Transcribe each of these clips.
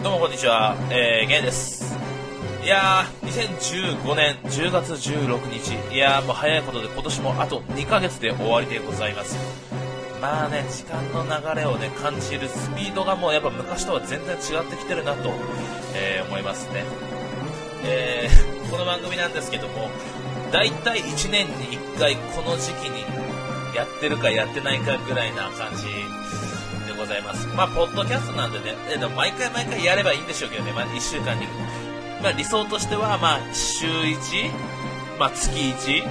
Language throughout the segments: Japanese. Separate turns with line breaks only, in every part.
どうもこんにちは、えー、ゲンです。いやー、2015年10月16日、いやーもう早いことで今年もあと2ヶ月で終わりでございます。まあね、時間の流れをね、感じるスピードがもうやっぱ昔とは全然違ってきてるなと、えー思いますね。えー、この番組なんですけども、だいたい1年に1回この時期にやってるかやってないかぐらいな感じざいます。まあ、ポッドキャストなんでね、えでも毎回毎回やればいいんでしょうけどね、まあ、1週間に。まあ、理想としては、まあ、週1、まあ、月1、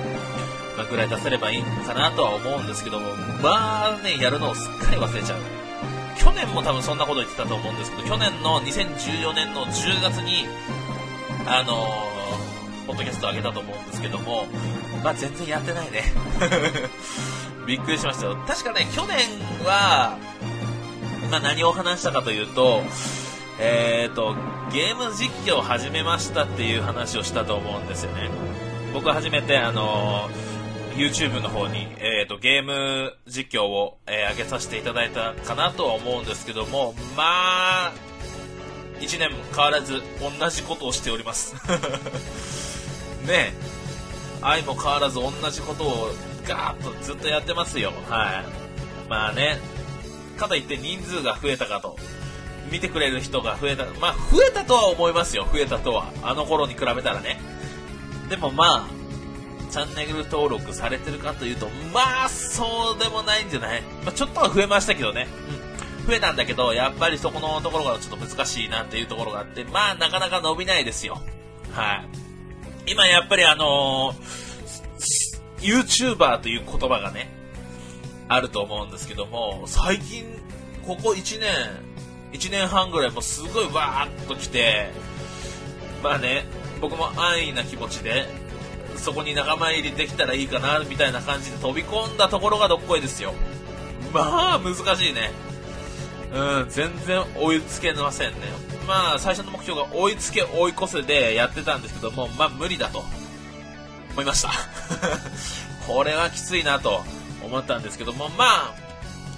まあ、ぐらい出せればいいかなとは思うんですけども、まあね、やるのをすっかり忘れちゃう。去年も多分そんなこと言ってたと思うんですけど、去年の2014年の10月に、あのー、ポッドキャスト上げたと思うんですけども、まあ全然やってないね。びっくりしましたよ。確かね、去年は、まあ何を話したかというと、えーと、ゲーム実況を始めましたっていう話をしたと思うんですよね。僕は初めて、あのー YouTube の方に、えーと、ゲーム実況を、えー上げさせていただいたかなとは思うんですけども、まあ、1年も変わらず同じことをしております。ねえ、愛も変わらず同じことをガーッとずっとやってますよ。はい。まあね、かといって人数が増えたかと。見てくれる人が増えた。まあ、増えたとは思いますよ。増えたとは。あの頃に比べたらね。でもまあ、チャンネル登録されてるかというと、まあ、そうでもないんじゃない？まあ、ちょっとは増えましたけどね。うん。増えたんだけど、やっぱりそこのところがちょっと難しいなっていうところがあって、まあ、なかなか伸びないですよ。はい。今やっぱりあのー YouTuber という言葉がね、あると思うんですけども、最近、ここ1年、1年半ぐらいもうすごいわーっと来て、まあね、僕も安易な気持ちで、そこに仲間入りできたらいいかな、みたいな感じで飛び込んだところがどっこいですよ。まあ、難しいね。うん、全然追いつけませんね。まあ、最初の目標が追いつけ追い越せでやってたんですけども、まあ無理だと思いました。これはきついなと思ったんですけども、まあ、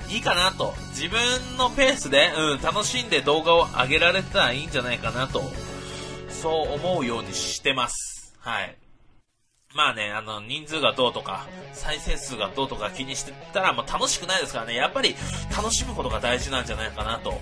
いいかなと。自分のペースで、うん、楽しんで動画を上げられたらいいんじゃないかなと、そう思うようにしてます。はい。まあね、あの、人数がどうとか、再生数がどうとか気にしてたらもう楽しくないですからね、やっぱり楽しむことが大事なんじゃないかなと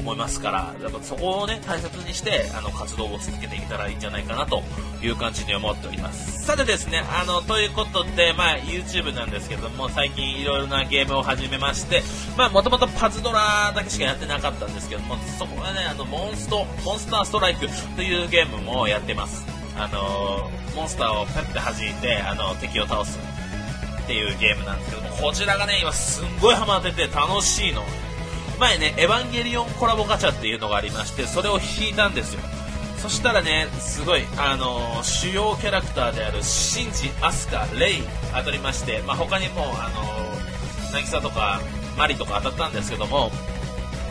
思いますから、やっぱそこをね、大切にして、あの、活動を続けていけたらいいんじゃないかなという感じに思っております。さてですね、あの、ということで、まあ、YouTube なんですけども、最近いろいろなゲームを始めまして、まあ、もともとパズドラだけしかやってなかったんですけども、そこはね、あの、モンスト、モンスターストライクというゲームもやってます。あのモンスターをペッて弾いて、あの、敵を倒すっていうゲームなんですけども、こちらがね、今すんごいハマってて楽しいの。前ね、エヴァンゲリオンコラボガチャっていうのがありまして、それを引いたんですよ。そしたらね、すごい、あの主要キャラクターであるシンジ、アスカ、レイ当たりまして、まあ、他にも、あの渚とかマリとか当たったんですけども、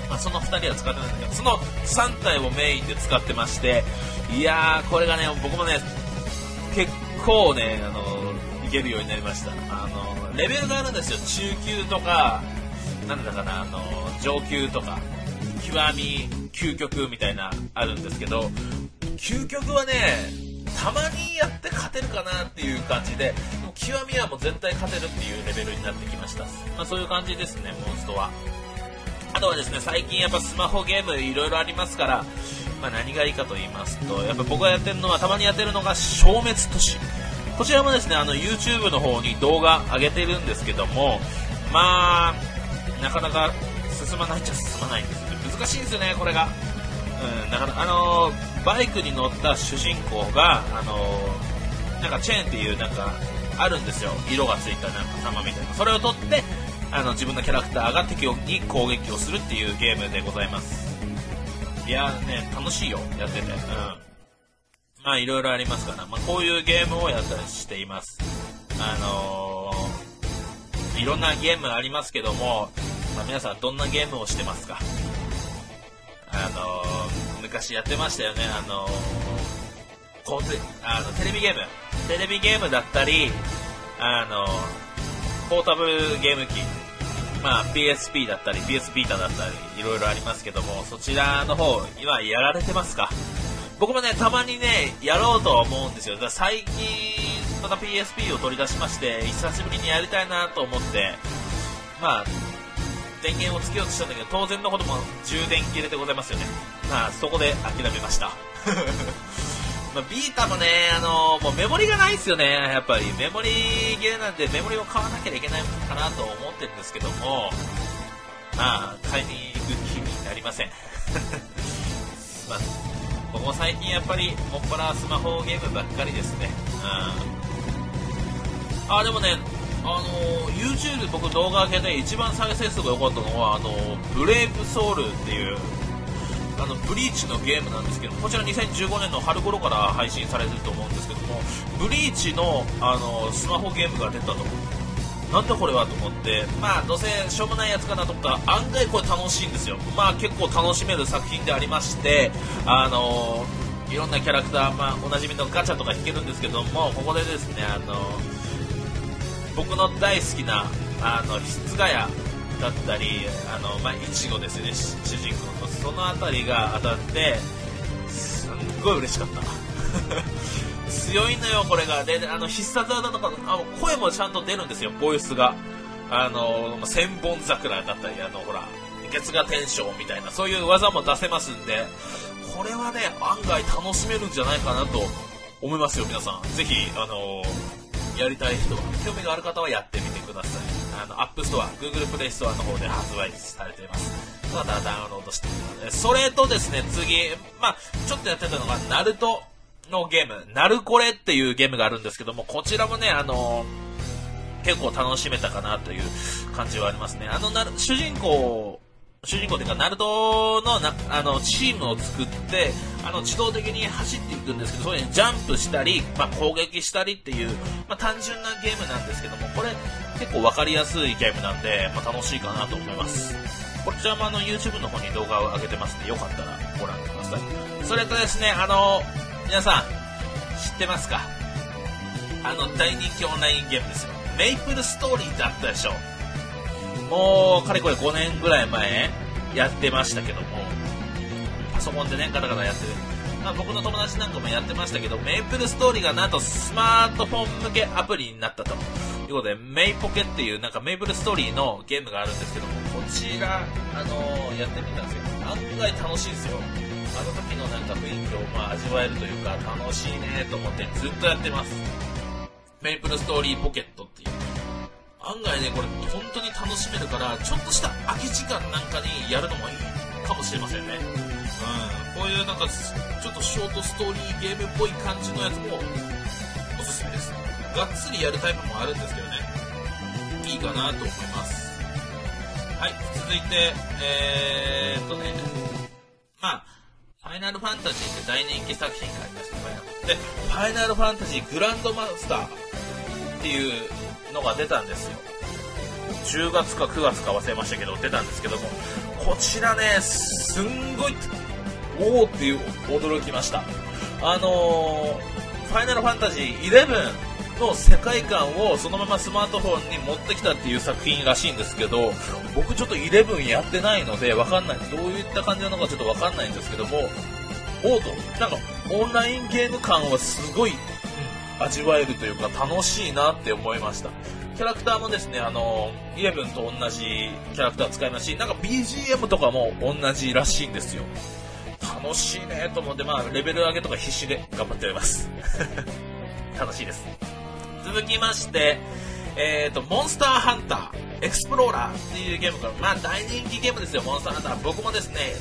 まあ、その2人は使ってないんだけど、その3体をメインで使ってまして、いやー、これがね、僕もね、結構ね、あの、いけるようになりました。あの、レベルがあるんですよ。中級とか、なんだかな、あの、上級とか、極み、究極みたいな、あるんですけど、究極はね、たまにやって勝てるかなっていう感じで、も極みはもう絶対勝てるっていうレベルになってきました。まあそういう感じですね、モンストは。あとはですね、最近やっぱスマホゲームいろいろありますから、まあ、何がいいかと言いますと、やっぱ僕がやってるのは、たまにやってるのが消滅都市。こちらもですね、あの YouTube の方に動画上げてるんですけども、まあ、なかなか進まないっちゃ進まないんですよね。難しいんですよね、これが。うん、だから、あのーバイクに乗った主人公が、あのーなんかチェーンっていうなんか、あるんですよ。色がついたなんか玉みたいな。それを取って、あの、自分のキャラクターが敵に攻撃をするっていうゲームでございます。いやね、楽しいよ、やってて。うん。まあ、いろいろありますから、まあ、こういうゲームをやったりしています。あのー、いろんなゲームありますけども、まあ、皆さんどんなゲームをしてますか？あのー、昔やってましたよね、あのー、うあの、テレビゲーム。テレビゲームだったり、あのー、ポータブルゲーム機まあ PSP だったり PS ビータだったりいろいろありますけども、そちらの方、今やられてますか？僕もね、たまにね、やろうとは思うんですよ。だ最近、また PSP を取り出しまして、久しぶりにやりたいなと思って、まあ、電源をつけようとしたんだけど、当然のことも充電切れでございますよね。まあ、そこで諦めました。まあ、ビータもね、あのー、もうメモリがないですよね、やっぱり。メモリ切れなんでメモリを買わなきゃいけないかなと思ってるんですけども、まあ、買いに行く気になりません。まあ、僕も最近やっぱり、もっぱらスマホゲームばっかりですね。うん。あ、でもね、あの YouTube で僕動画上げで一番再生数が良かったのは、あのブレイブソウルっていう、あのブリーチのゲームなんですけどこちら2015年の春頃から配信されてると思うんですけどもブリーチのあのスマホゲームが出たと。なんだこれはと思ってまあどうせしょうもないやつかなと思ったら案外これ楽しいんですよ。まあ結構楽しめる作品でありましてあのいろんなキャラクター、まあ、おなじみのガチャとか引けるんですけどもここでですねあの僕の大好きなあの室ヶ谷だったりあの、まあ、いちごですね主人公の。その辺りが当たってすんごい嬉しかった。強いのよこれが。であの必殺技とかあの声もちゃんと出るんですよボイスが。あの千本桜だったりあのほら月牙天衝みたいなそういう技も出せますんで。これはね案外楽しめるんじゃないかなと思いますよ皆さん。ぜひあのやりたい人は興味がある方はやってみてくださいあの、アップストア、Google プレイストアの方で発売されています。またダウンロードしてみてそれとですね、次、まあ、ちょっとやってたのが、ナルトのゲーム、ナルコレっていうゲームがあるんですけども、こちらもね、あの結構楽しめたかなという感じはありますね。あの、主人公主人公というか、ナルトのなあのチームを作って、あの自動的に走っていくんですけど、それにジャンプしたり、まあ、攻撃したりっていう、まあ、単純なゲームなんですけども、これ結構分かりやすいゲームなんで、まあ、楽しいかなと思います。こちらもあの YouTube の方に動画を上げてますんで、よかったらご覧ください。それとですね、あの、皆さん、知ってますか？あの大人気オンラインゲームですよ。メイプルストーリーってあったでしょ？もう、かれこれ5年ぐらい前、やってましたけども、パソコンでね、ガタガタやってる。まあ、僕の友達なんかもやってましたけど、メイプルストーリーがなんとスマートフォン向けアプリになったということで、メイポケっていうなんかメイプルストーリーのゲームがあるんですけども、こちら、あのー、やってみたんですけど、案外楽しいんですよ。あの時のなんか雰囲気をまあ味わえるというか、楽しいねと思ってずっとやってます。メイプルストーリーポケットっていう案外ね、これ本当に楽しめるから、ちょっとした空き時間なんかにやるのもいいかもしれませんね。うん。こういうなんか、ちょっとショートストーリーゲームっぽい感じのやつも、おすすめです。がっつりやるタイプもあるんですけどね。いいかなと思います。はい、続いて、えーっとね、まあ、ファイナルファンタジーって大人気作品がありました、で、ファイナルファンタジーグランドマスターっていうのが出たんですよ。10月か9月か忘れましたけど出たんですけども。こちらねすんごいおおっていう驚きました。あのー、ファイナルファンタジー11の世界観をそのままスマートフォンに持ってきたっていう作品らしいんですけど僕ちょっと11やってないのでわかんない。どういった感じなのかちょっとわかんないんですけどもおーと。なんかオンラインゲーム感はすごい味わえるというか楽しいなって思いました。キャラクターもですね、あの、イレブンと同じキャラクター使いますし、なんか BGM とかも同じらしいんですよ。楽しいねと思って、まあ、レベル上げとか必死で頑張っております。楽しいです。続きまして、えっ、ー、と、モンスターハンター、エクスプローラーっていうゲームから、まあ大人気ゲームですよ、モンスターハンター。僕もですね、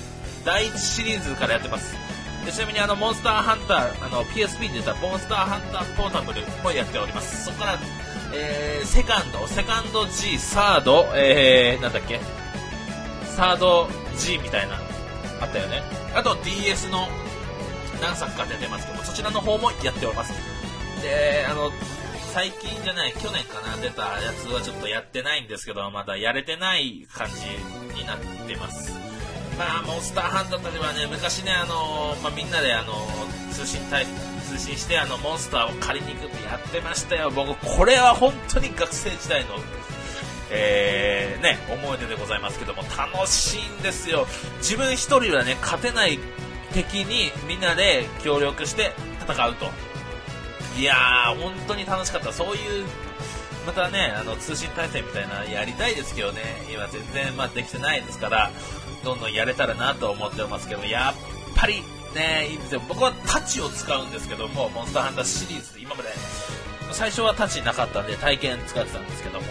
第1シリーズからやってます。でちなみにあのモンスターハンターあの PSP で出たモンスターハンターポータブルもやっております。そこから、えー、セカンドセカンド G サードえー、なんだっけ？サード G みたいなあったよね。あと DS の何作か出てますけどそちらの方もやっております。であの最近じゃない去年かな出たやつはちょっとやってないんですけどまだやれてない感じになってます。まあ、モンスターハンターではね、昔ね、あのまあ、みんなであの通信対通信してあのモンスターを借りに行くってやってましたよ。僕、これは本当に学生時代の、えー、ね、思い出でございますけども、楽しいんですよ。自分一人はね、勝てない敵にみんなで協力して戦うと。いやー、本当に楽しかった。そういうまたね、あの、通信対戦みたいなやりたいですけどね、今全然、まあ、できてないですから、どんどんやれたらなと思ってますけど、やっぱり、ね、いいんですよ。僕はタチを使うんですけども、モンスターハンターシリーズ、今まで、最初はタチなかったんで、体験使ってたんですけども、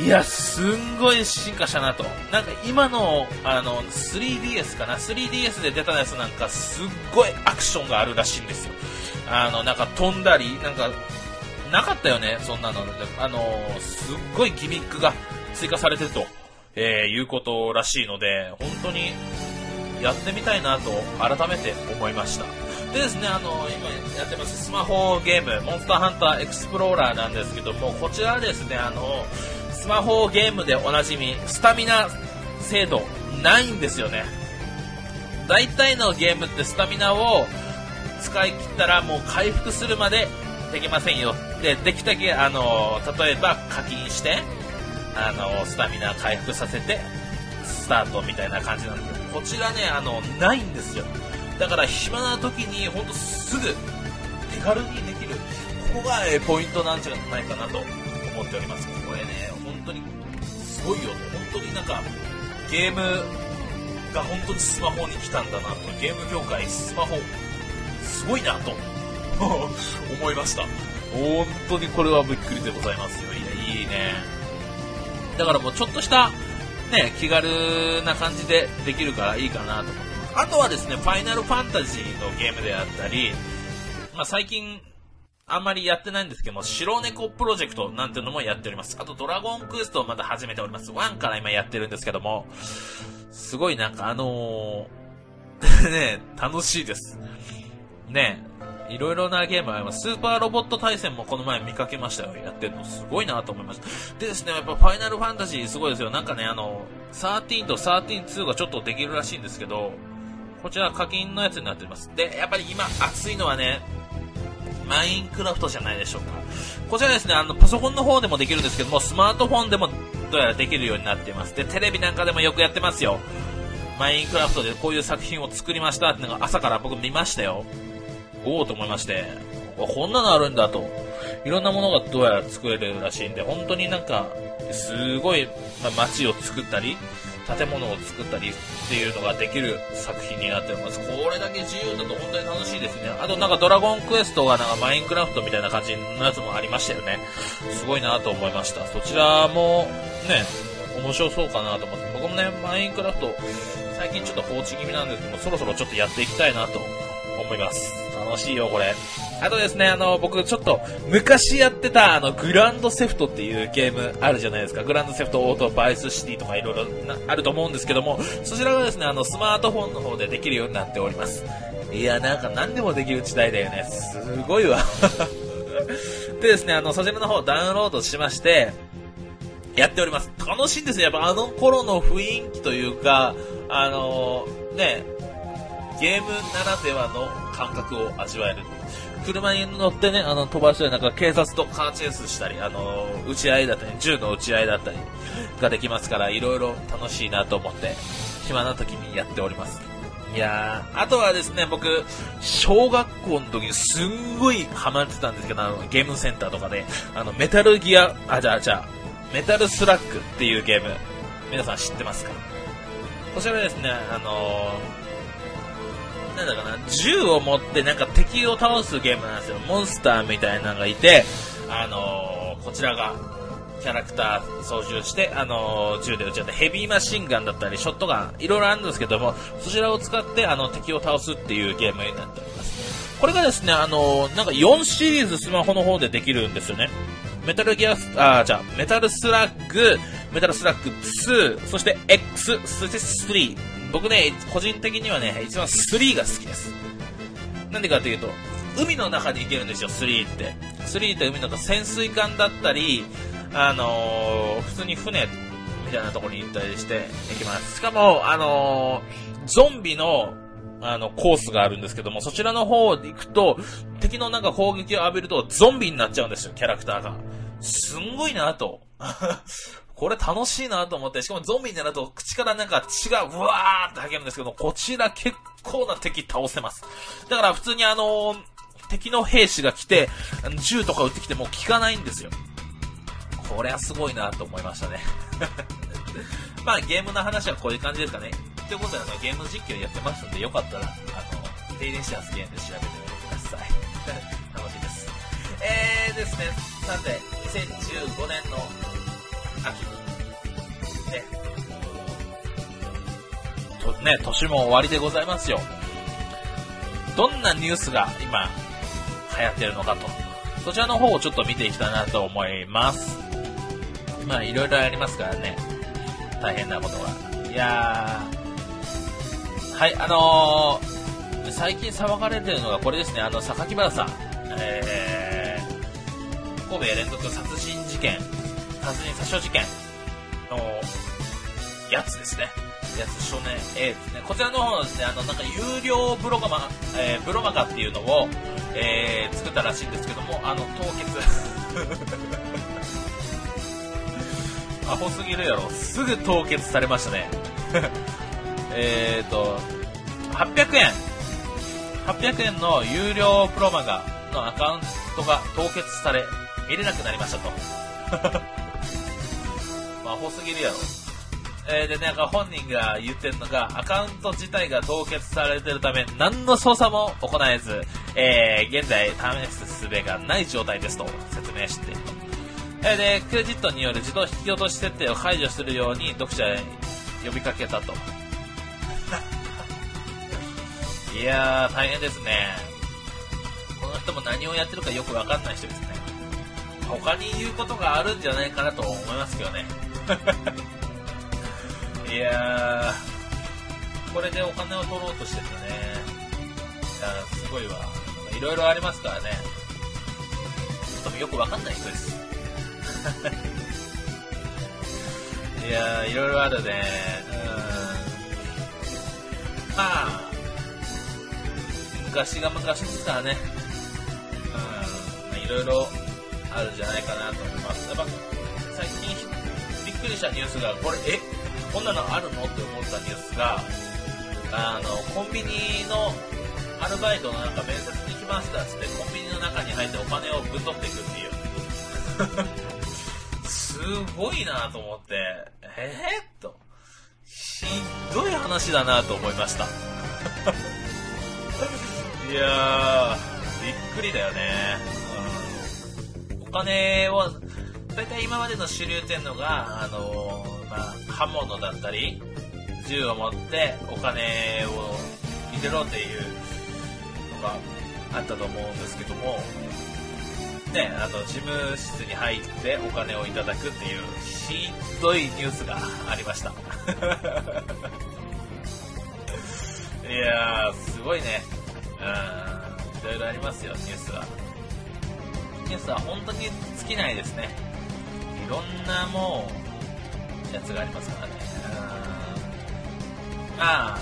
いや、すんごい進化したなと。なんか今の、あの、3DS かな ?3DS で出たやつなんか、すっごいアクションがあるらしいんですよ。あの、なんか飛んだり、なんかなかったよね、そんなの。あの、すっごいギミックが追加されてると、えー、いうことらしいので、本当にやってみたいなと改めて思いました。でですね、あの、今やってますスマホゲーム、モンスターハンターエクスプローラーなんですけども、こちらですね、あのスマホゲームでおなじみ、スタミナ制度ないんですよね。大体のゲームってスタミナを使い切ったらもう回復するまでできませんよ。で、できたけ、あの、例えば課金して、あの、スタミナ回復させて、スタートみたいな感じなんですけど、こちらね、あの、ないんですよ。だから暇な時に、ほんとすぐ、手軽にできる。ここが、えポイントなんじゃないかなと思っております。これね、本当に、すごいよ。本当になんか、ゲームが本当にスマホに来たんだなと。ゲーム業界、スマホ、すごいなと。思いました。本当にこれはびっくりでございますよ。いや、いいね。だからもうちょっとした、ね、気軽な感じでできるからいいかなと思ってます。あとはですね、ファイナルファンタジーのゲームであったり、まあ、最近、あんまりやってないんですけども、白猫プロジェクトなんていうのもやっております。あと、ドラゴンクエストをまだ始めております。1から今やってるんですけども、すごいなんかあのー ね、楽しいです。ね、いろいろなゲームあります。スーパーロボット対戦もこの前見かけましたよ。やってるのすごいなと思いました。でですね、やっぱファイナルファンタジーすごいですよ。なんかね、あの、13と132がちょっとできるらしいんですけど、こちら課金のやつになっております。で、やっぱり今熱いのはね、マインクラフトじゃないでしょうか。こちらですね、あの、パソコンの方でもできるんですけども、スマートフォンでもどうやらできるようになっています。で、テレビなんかでもよくやってますよ。マインクラフトでこういう作品を作りましたってのが朝から僕見ましたよ。おおと思いまして、こんなのあるんだと。いろんなものがどうやら作れるらしいんで、本当になんか、すごい、ま、街を作ったり、建物を作ったりっていうのができる作品になっております。これだけ自由だと本当に楽しいですね。あとなんかドラゴンクエストがなんかマインクラフトみたいな感じのやつもありましたよね。すごいなと思いました。そちらもね、面白そうかなと思って。僕もね、マインクラフト、最近ちょっと放置気味なんですけども、そろそろちょっとやっていきたいなと思います。楽しいよ、これ。あとですね、あの、僕ちょっと、昔やってた、あの、グランドセフトっていうゲームあるじゃないですか。グランドセフトオートバイスシティとかいろいろあると思うんですけども、そちらがですね、あの、スマートフォンの方でできるようになっております。いや、なんか何でもできる時代だよね。すごいわ。でですね、あの、そちらの方ダウンロードしまして、やっております。楽しいんですよ。やっぱあの頃の雰囲気というか、あのー、ね、ゲームならではの感覚を味わえる。車に乗ってね、あの、飛ばしたり、なんか警察とカーチェイスしたり、あの、撃ち合いだったり、銃の撃ち合いだったりができますから、いろいろ楽しいなと思って、暇な時にやっております。いやー、あとはですね、僕、小学校の時にすんごいハマってたんですけど、あの、ゲームセンターとかで、あの、メタルギア、あ、じゃあ、じゃあ、メタルスラッグっていうゲーム、皆さん知ってますか？こちらですね、あのーなんだかな、銃を持ってなんか敵を倒すゲームなんですよ。モンスターみたいなのがいて、あのー、こちらが、キャラクター操縦して、あのー、銃で撃ち合って、ヘビーマシンガンだったり、ショットガン、いろいろあるんですけども、そちらを使って、あの、敵を倒すっていうゲームになっております。これがですね、あのー、なんか4シリーズスマホの方でできるんですよね。メタルギアス、あ、じゃ、メタルスラッグ、メタルスラッグ2、そして X、そして3。僕ね、個人的にはね、一番3が好きです。なんでかっていうと、海の中に行けるんですよ、3って。3って海の中、潜水艦だったり、あのー、普通に船みたいなところに行ったりして行きます。しかも、あのー、ゾンビの、あの、コースがあるんですけども、そちらの方で行くと、敵のなんか攻撃を浴びるとゾンビになっちゃうんですよ、キャラクターが。すんごいなとこれ楽しいなと思って、しかもゾンビになると口からなんか血がブワーって吐けるんですけど、こちら結構な敵倒せます。だから普通にあのー、敵の兵士が来て、銃とか撃ってきても効かないんですよ。これはすごいなと思いましたね。まあゲームの話はこういう感じですかね。ということであのゲーム実況やってますんで、よかったら、あの、デイリーシャスゲームで調べてみてください。楽しいです。えーですね、さて、2015年の秋。ね。と、ね、年も終わりでございますよ。どんなニュースが今、流行ってるのかと。そちらの方をちょっと見ていきたいなと思います。まあ、いろいろありますからね。大変なことが。いやー。はい、あのー、最近騒がれてるのがこれですね。あの、榊原さん。えー、神戸連続殺人事件殺人殺傷事件のやつですね。やつ少年 A ですね。こちらの方のですね、あの、なんか有料ブロガマ、えー、ブロマガっていうのを、えー、作ったらしいんですけども、あの、凍結。アホすぎるやろ。すぐ凍結されましたね。えっと、800円。800円の有料プロマガのアカウントが凍結され、見れなくなりましたと。アホすぎるやろ。えー、で、なんか本人が言ってるのが、アカウント自体が凍結されてるため、何の操作も行えず、えー、現在試す術がない状態ですと説明していると。えー、で、クレジットによる自動引き落とし設定を解除するように読者へ呼びかけたと。いやー、大変ですね。この人も何をやってるかよくわかんない人ですね。他に言うことがあるんじゃないかなと思いますけどね。いや、これでお金を取ろうとしててね。いやすごいわ。いろいろありますからね。ちょっとよくわかんない人です。いやー、いろいろあるね。うん。まあ、昔が昔ですからね。うん。いろいろあるんじゃないかなと思います。やっぱ、最近くりしたニュースが、これ、え？こんなのあるの？って思ったニュースが、あの、コンビニのアルバイトのなんか面接に来ましたっつって、コンビニの中に入ってお金をぶん取っていくっていう。すごいなと思って、えー、っと、ひどい話だなと思いました。いやー、びっくりだよね。お金を、大体今までの主流っていうのが、あのまあ、刃物だったり、銃を持ってお金を入れろっていうのがあったと思うんですけども、ね、あの、事務室に入ってお金をいただくっていう、ひどいニュースがありました。いやー、すごいね。うん、いろいろありますよ、ニュースは。ニュースは本当に尽きないですね。ろんなもう、やつがありますからね。まあ、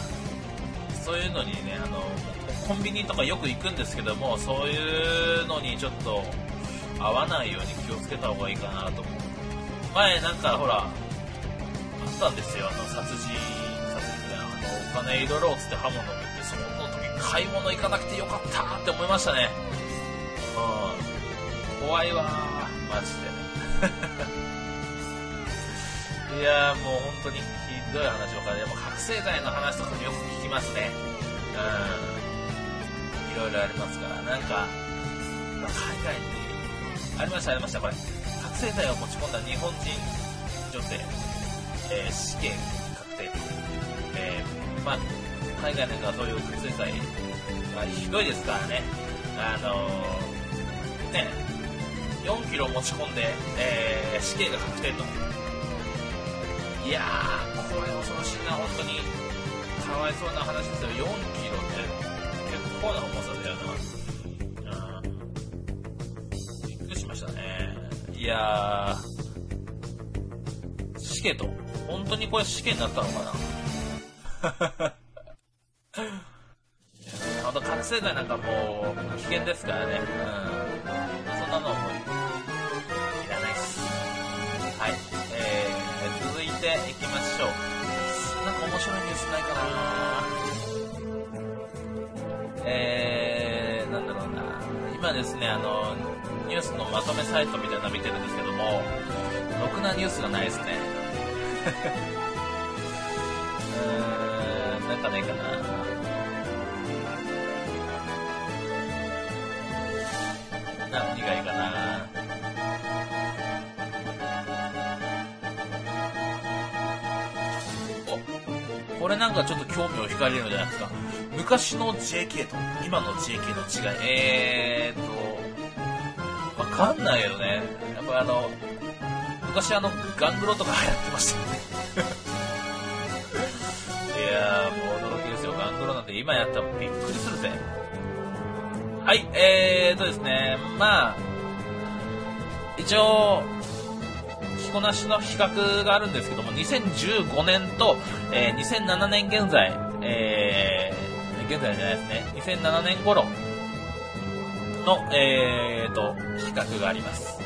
そういうのにね、あの、コンビニとかよく行くんですけども、そういうのにちょっと合わないように気をつけた方がいいかなと思う。前なんかほら、あったんですよ、あの、殺人、殺人で、あの、お金いろいろつって刃物を持って、その時買い物行かなくてよかったって思いましたね。うん。怖いわマジでいやもう本当にひどい話とかでも覚醒剤の話とかもよく聞きますね。うん。いろいろありますから。なんか海外にありましたありました。これ覚醒剤を持ち込んだ日本人女性、えー、死刑確定。えー、まあ海外なんかそういう覚醒剤がひどいですからね。あのー、ね。4キロ持ち込んで、えー、死刑が確定と。いやー、これ恐ろしいな、本当に。かわいそうな話ですよ。4キロって結構な重さだよな。びっくりしましたね。いやー、死刑と。本当にこれ死刑になったのかな 本当覚醒剤なんかもう危険ですからね。うん。スないかなえー、なんだろうな。今ですね、あの、ニュースのまとめサイトみたいなの見てるんですけども、ろくなニュースがないですね。うーん、なんかないかな。なんかちょっと興味を惹かれるんじゃないですか。昔の JK と今の JK の違い。えーと、わかんないよね。やっぱあの、昔あの、ガングロとか流行ってましたよね。いやー、もう驚きですよ。ガングロなんて今やったらびっくりするぜ。はい、えーとですね、まあ、一応、着こなしの比較があるんですけども、2015年と、えー、2007年現在、えー、現在じゃないですね、2007年頃の、えーと、比較があります。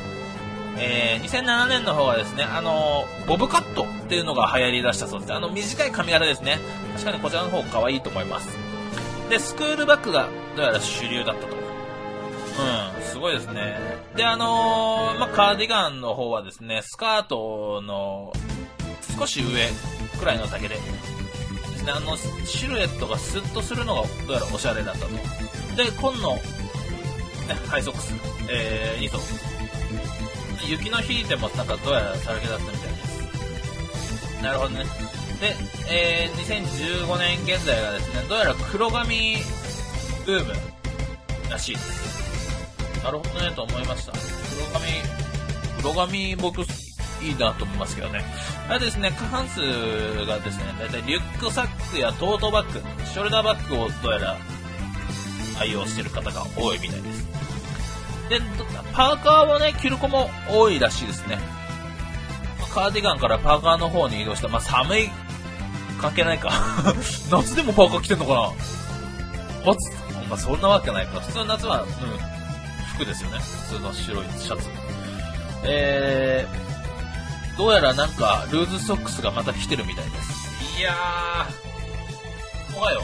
えー、2007年の方はですね、あのボブカットっていうのが流行り出したそうです。あの、短い髪型ですね。確かにこちらの方可愛いと思います。で、スクールバッグがどうやら主流だったと。うん、すごいですね。で、あのー、まあ、カーディガンの方はですね、スカートの少し上くらいの丈で、ですね、あの、シルエットがスッとするのがどうやらおしゃれだったと。で、紺の、ね、ハイソックス、えー、2層。雪の日でもなんかどうやらさらけだったみたいです。なるほどね。で、えー、2015年現在がですね、どうやら黒髪ブームらしいです。なるほどね、と思いました。黒髪、黒髪僕いいなと思いますけどね。あれですね、過半数がですね、だいたいリュックサックやトートバッグ、ショルダーバッグをどうやら愛用してる方が多いみたいです。で、パーカーをね、着る子も多いらしいですね。カーディガンからパーカーの方に移動した。まあ、寒い、関係ないか。夏でもパーカー着てんのかなまあ、そんなわけないか。普通の夏は、うん、服ですよね。普通の白いシャツ。えー、どうやらなんか、ルーズソックスがまた来てるみたいです。いやー、怖いよ。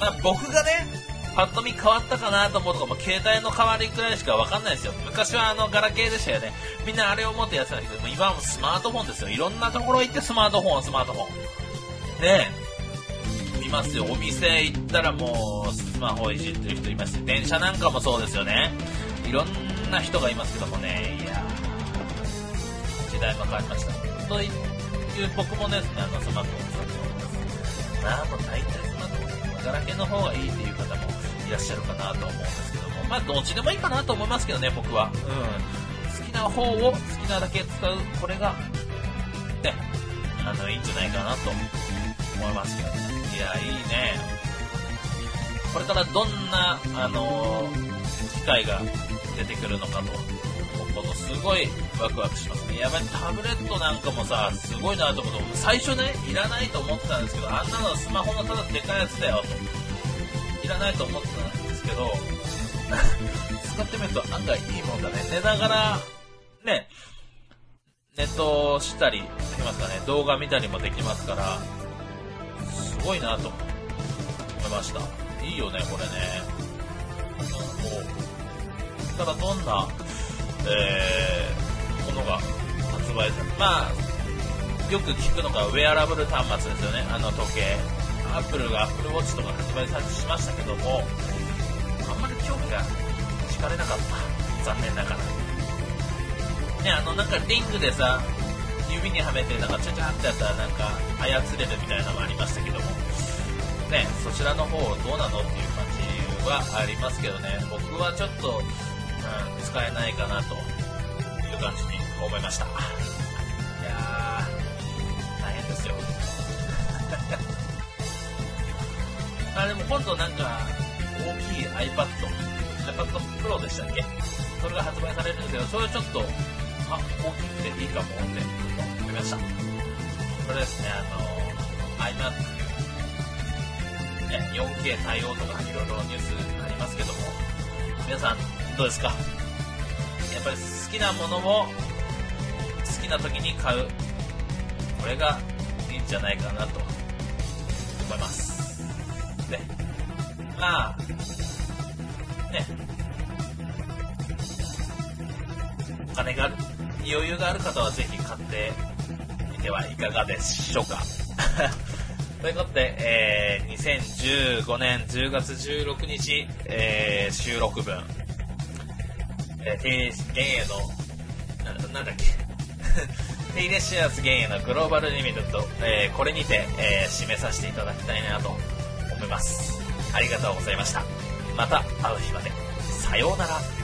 まあ、僕がね、パッと見変わったかなと思うとかも携帯の代わりくらいしかわかんないですよ。昔はあのガラケーでしたよね。みんなあれを持ってやってたんだけど、今はもうスマートフォンですよ。いろんなところ行ってスマートフォン、スマートフォン。ねえ。見ますよ。お店行ったらもうスマホいじってる人いますし、電車なんかもそうですよね。いろんな人がいますけどもね。いや時代も変わりました。という僕もですね、あのスマートフォン使っております。まあもう大体スマートフォン、ガラケーの方がいいっていう方もいらっしゃるかなと思うんですけども、まあどっちでもいいかなと思いますけどね、僕は。うん。好きな方を好きなだけ使う、これが、ね、あの、いいんじゃないかなと思いますけどね。いや、いいね。これからどんな、あの機械が出てくるのかと。ことすごいワクワクしますね。やばい、タブレットなんかもさ、すごいなと思って、最初ね、いらないと思ってたんですけど、あんなのスマホのただでかいやつだよ。いらないと思ってたんですけど、使ってみると案外いいもんだね。寝ながら、ね、ネットしたりできますかね。動画見たりもできますから、ごいなと思いました。いいよね、これね。もう、ただどんな、えー、ものが発売されまあ、よく聞くのがウェアラブル端末ですよね。あの時計。アップルが Apple Watch とか発売さしましたけども、あんまり興味が惹かれなかった。残念ながら。ね、あの、なんかリングでさ、指にはめて、なんかちゃちゃってやったらなんか操れるみたいなのもありましたけども、ね、そちらの方どうなのっていう感じはありますけどね、僕はちょっと、うん、使えないかなという感じに思いました。いやー、大変ですよ。あ、でも今度なんか、大きい iPad、iPad Pro でしたっけ？それが発売されるんですけど、それちょっと、あ、大きくていいかもって思いました。これですね、あの、iMac、ね、4K 対応とかいろいろニュースありますけども、皆さんどうですか？やっぱり好きなものを好きな時に買う。これがいいんじゃないかなと思います。ね。まあ、ね。お金がある、余裕がある方はぜひ買ってみてはいかがでしょうか？ということで、えー、2015年10月16日、えー、収録分、えー、テイ現役の、なんだっけ、テイレシアス現役のグローバルリミッド、えー、これにて、えー、締めさせていただきたいなと思います。ありがとうございました。また会う日まで。さようなら。